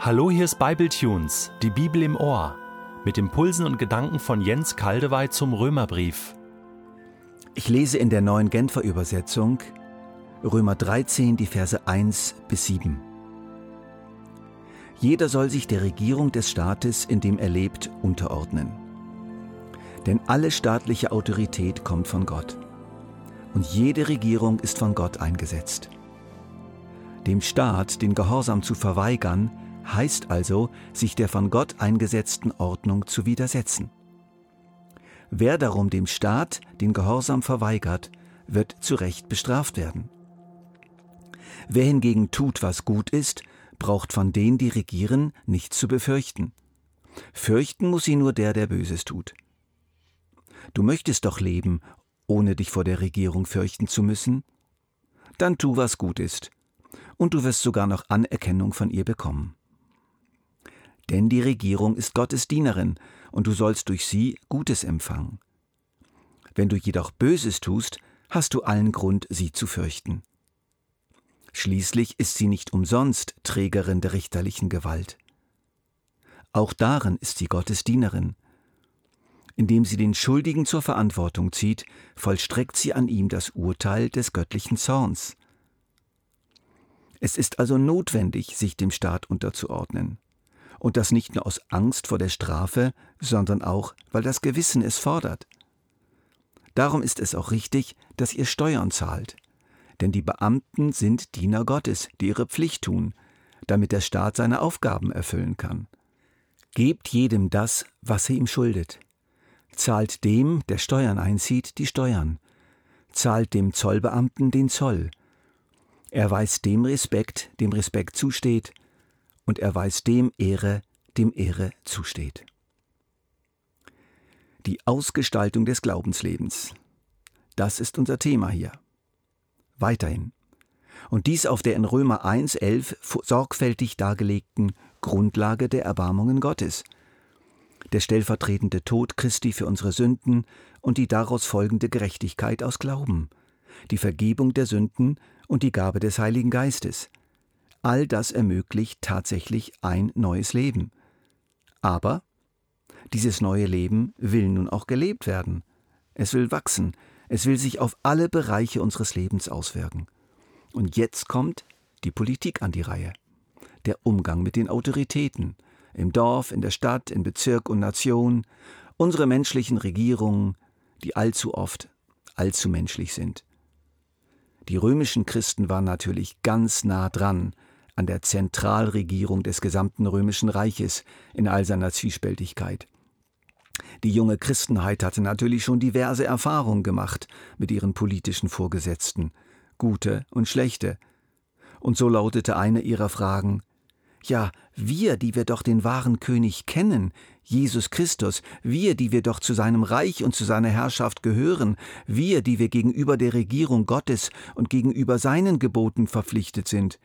Hallo, hier ist Bibletunes, die Bibel im Ohr, mit Impulsen und Gedanken von Jens Kaldewey zum Römerbrief. Ich lese in der neuen Genfer Übersetzung Römer 13, die Verse 1 bis 7. Jeder soll sich der Regierung des Staates, in dem er lebt, unterordnen. Denn alle staatliche Autorität kommt von Gott. Und jede Regierung ist von Gott eingesetzt. Dem Staat den Gehorsam zu verweigern, heißt also, sich der von Gott eingesetzten Ordnung zu widersetzen. Wer darum dem Staat den Gehorsam verweigert, wird zu Recht bestraft werden. Wer hingegen tut, was gut ist, braucht von denen, die regieren, nichts zu befürchten. Fürchten muss sie nur der, der Böses tut. Du möchtest doch leben, ohne dich vor der Regierung fürchten zu müssen? Dann tu, was gut ist, und du wirst sogar noch Anerkennung von ihr bekommen. Denn die Regierung ist Gottes Dienerin, und du sollst durch sie Gutes empfangen. Wenn du jedoch Böses tust, hast du allen Grund, sie zu fürchten. Schließlich ist sie nicht umsonst Trägerin der richterlichen Gewalt. Auch darin ist sie Gottes Dienerin. Indem sie den Schuldigen zur Verantwortung zieht, vollstreckt sie an ihm das Urteil des göttlichen Zorns. Es ist also notwendig, sich dem Staat unterzuordnen. Und das nicht nur aus Angst vor der Strafe, sondern auch, weil das Gewissen es fordert. Darum ist es auch richtig, dass ihr Steuern zahlt. Denn die Beamten sind Diener Gottes, die ihre Pflicht tun, damit der Staat seine Aufgaben erfüllen kann. Gebt jedem das, was er ihm schuldet. Zahlt dem, der Steuern einzieht, die Steuern. Zahlt dem Zollbeamten den Zoll. Erweist dem Respekt, dem Respekt zusteht, und erweist dem Ehre, dem Ehre zusteht. Die Ausgestaltung des Glaubenslebens. Das ist unser Thema hier. Weiterhin. Und dies auf der in Römer 1.11 sorgfältig dargelegten Grundlage der Erbarmungen Gottes. Der stellvertretende Tod Christi für unsere Sünden und die daraus folgende Gerechtigkeit aus Glauben. Die Vergebung der Sünden und die Gabe des Heiligen Geistes. All das ermöglicht tatsächlich ein neues Leben. Aber dieses neue Leben will nun auch gelebt werden. Es will wachsen, es will sich auf alle Bereiche unseres Lebens auswirken. Und jetzt kommt die Politik an die Reihe. Der Umgang mit den Autoritäten, im Dorf, in der Stadt, in Bezirk und Nation, unsere menschlichen Regierungen, die allzu oft allzu menschlich sind. Die römischen Christen waren natürlich ganz nah dran an der Zentralregierung des gesamten römischen Reiches in all seiner Zwiespältigkeit. Die junge Christenheit hatte natürlich schon diverse Erfahrungen gemacht mit ihren politischen Vorgesetzten, gute und schlechte. Und so lautete eine ihrer Fragen Ja, wir, die wir doch den wahren König kennen, Jesus Christus, wir, die wir doch zu seinem Reich und zu seiner Herrschaft gehören, wir, die wir gegenüber der Regierung Gottes und gegenüber seinen Geboten verpflichtet sind,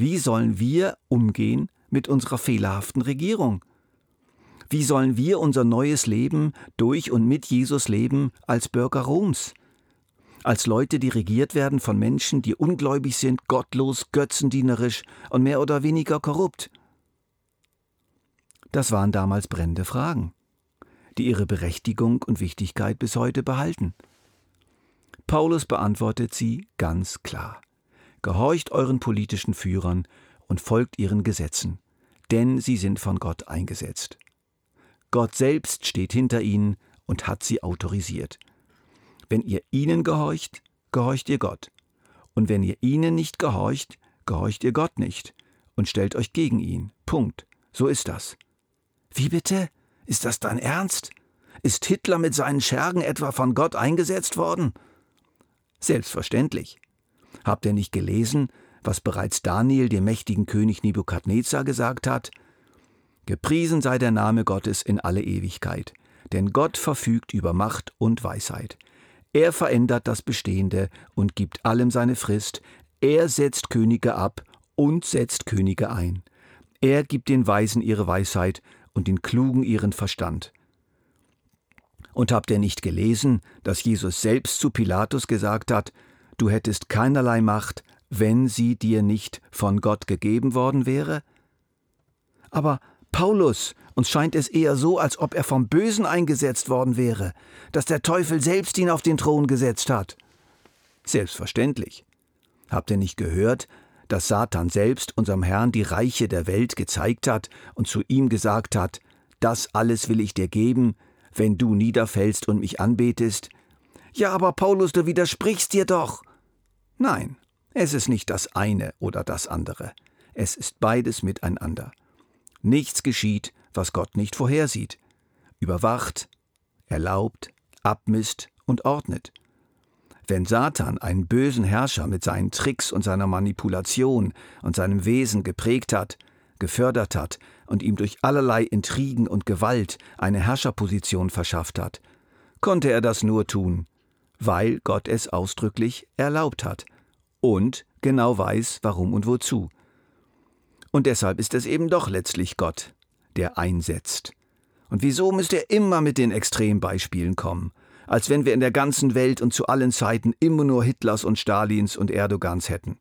wie sollen wir umgehen mit unserer fehlerhaften Regierung? Wie sollen wir unser neues Leben durch und mit Jesus leben als Bürger Roms? Als Leute, die regiert werden von Menschen, die ungläubig sind, gottlos, götzendienerisch und mehr oder weniger korrupt? Das waren damals brennende Fragen, die ihre Berechtigung und Wichtigkeit bis heute behalten. Paulus beantwortet sie ganz klar. Gehorcht euren politischen Führern und folgt ihren Gesetzen, denn sie sind von Gott eingesetzt. Gott selbst steht hinter ihnen und hat sie autorisiert. Wenn ihr ihnen gehorcht, gehorcht ihr Gott. Und wenn ihr ihnen nicht gehorcht, gehorcht ihr Gott nicht und stellt euch gegen ihn. Punkt. So ist das. Wie bitte? Ist das dein Ernst? Ist Hitler mit seinen Schergen etwa von Gott eingesetzt worden? Selbstverständlich. Habt ihr nicht gelesen, was bereits Daniel dem mächtigen König Nebukadnezar gesagt hat? Gepriesen sei der Name Gottes in alle Ewigkeit, denn Gott verfügt über Macht und Weisheit. Er verändert das Bestehende und gibt allem seine Frist, er setzt Könige ab und setzt Könige ein. Er gibt den Weisen ihre Weisheit und den Klugen ihren Verstand. Und habt ihr nicht gelesen, dass Jesus selbst zu Pilatus gesagt hat, du hättest keinerlei Macht, wenn sie dir nicht von Gott gegeben worden wäre? Aber Paulus, uns scheint es eher so, als ob er vom Bösen eingesetzt worden wäre, dass der Teufel selbst ihn auf den Thron gesetzt hat. Selbstverständlich. Habt ihr nicht gehört, dass Satan selbst unserem Herrn die Reiche der Welt gezeigt hat und zu ihm gesagt hat, das alles will ich dir geben, wenn du niederfällst und mich anbetest? Ja, aber Paulus, du widersprichst dir doch. Nein, es ist nicht das eine oder das andere. Es ist beides miteinander. Nichts geschieht, was Gott nicht vorhersieht, überwacht, erlaubt, abmisst und ordnet. Wenn Satan einen bösen Herrscher mit seinen Tricks und seiner Manipulation und seinem Wesen geprägt hat, gefördert hat und ihm durch allerlei Intrigen und Gewalt eine Herrscherposition verschafft hat, konnte er das nur tun, weil Gott es ausdrücklich erlaubt hat und genau weiß, warum und wozu. Und deshalb ist es eben doch letztlich Gott, der einsetzt. Und wieso müsst ihr immer mit den Extrembeispielen kommen? Als wenn wir in der ganzen Welt und zu allen Zeiten immer nur Hitlers und Stalins und Erdogans hätten.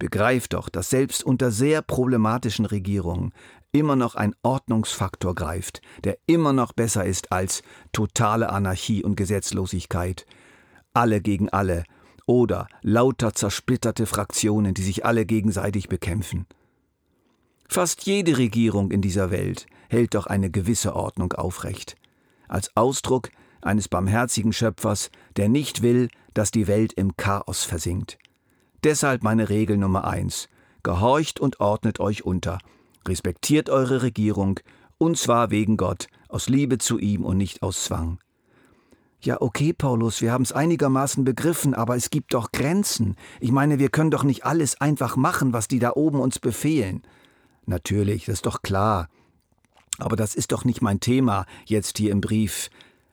Begreift doch, dass selbst unter sehr problematischen Regierungen immer noch ein Ordnungsfaktor greift, der immer noch besser ist als totale Anarchie und Gesetzlosigkeit. Alle gegen alle oder lauter zersplitterte Fraktionen, die sich alle gegenseitig bekämpfen. Fast jede Regierung in dieser Welt hält doch eine gewisse Ordnung aufrecht, als Ausdruck eines barmherzigen Schöpfers, der nicht will, dass die Welt im Chaos versinkt. Deshalb meine Regel Nummer eins: Gehorcht und ordnet euch unter, respektiert eure Regierung, und zwar wegen Gott, aus Liebe zu ihm und nicht aus Zwang. Ja, okay, Paulus, wir haben es einigermaßen begriffen, aber es gibt doch Grenzen. Ich meine, wir können doch nicht alles einfach machen, was die da oben uns befehlen. Natürlich, das ist doch klar. Aber das ist doch nicht mein Thema jetzt hier im Brief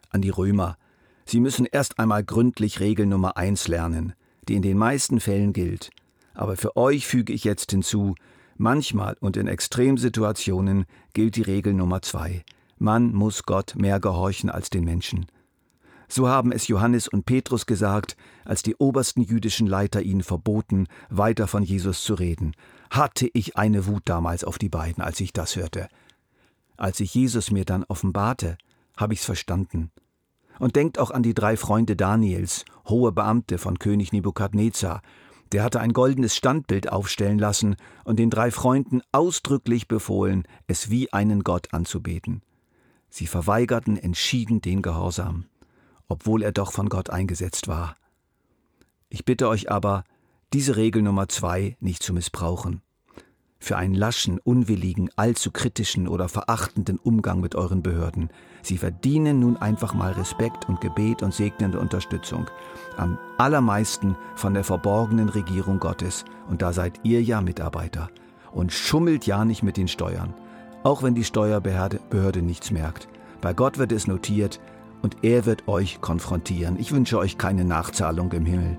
an die Römer. Sie müssen erst einmal gründlich Regel Nummer eins lernen, die in den meisten Fällen gilt. Aber für euch füge ich jetzt hinzu, manchmal und in Extremsituationen gilt die Regel Nummer zwei. Man muss Gott mehr gehorchen als den Menschen. So haben es Johannes und Petrus gesagt, als die obersten jüdischen Leiter ihnen verboten, weiter von Jesus zu reden. Hatte ich eine Wut damals auf die beiden, als ich das hörte. Als sich Jesus mir dann offenbarte, habe ich's verstanden. Und denkt auch an die drei Freunde Daniels, hohe Beamte von König Nebukadnezar. Der hatte ein goldenes Standbild aufstellen lassen und den drei Freunden ausdrücklich befohlen, es wie einen Gott anzubeten. Sie verweigerten entschieden den Gehorsam obwohl er doch von Gott eingesetzt war. Ich bitte euch aber, diese Regel Nummer zwei nicht zu missbrauchen. Für einen laschen, unwilligen, allzu kritischen oder verachtenden Umgang mit euren Behörden. Sie verdienen nun einfach mal Respekt und Gebet und segnende Unterstützung. Am allermeisten von der verborgenen Regierung Gottes. Und da seid ihr ja Mitarbeiter. Und schummelt ja nicht mit den Steuern. Auch wenn die Steuerbehörde nichts merkt. Bei Gott wird es notiert, und er wird euch konfrontieren. Ich wünsche euch keine Nachzahlung im Himmel.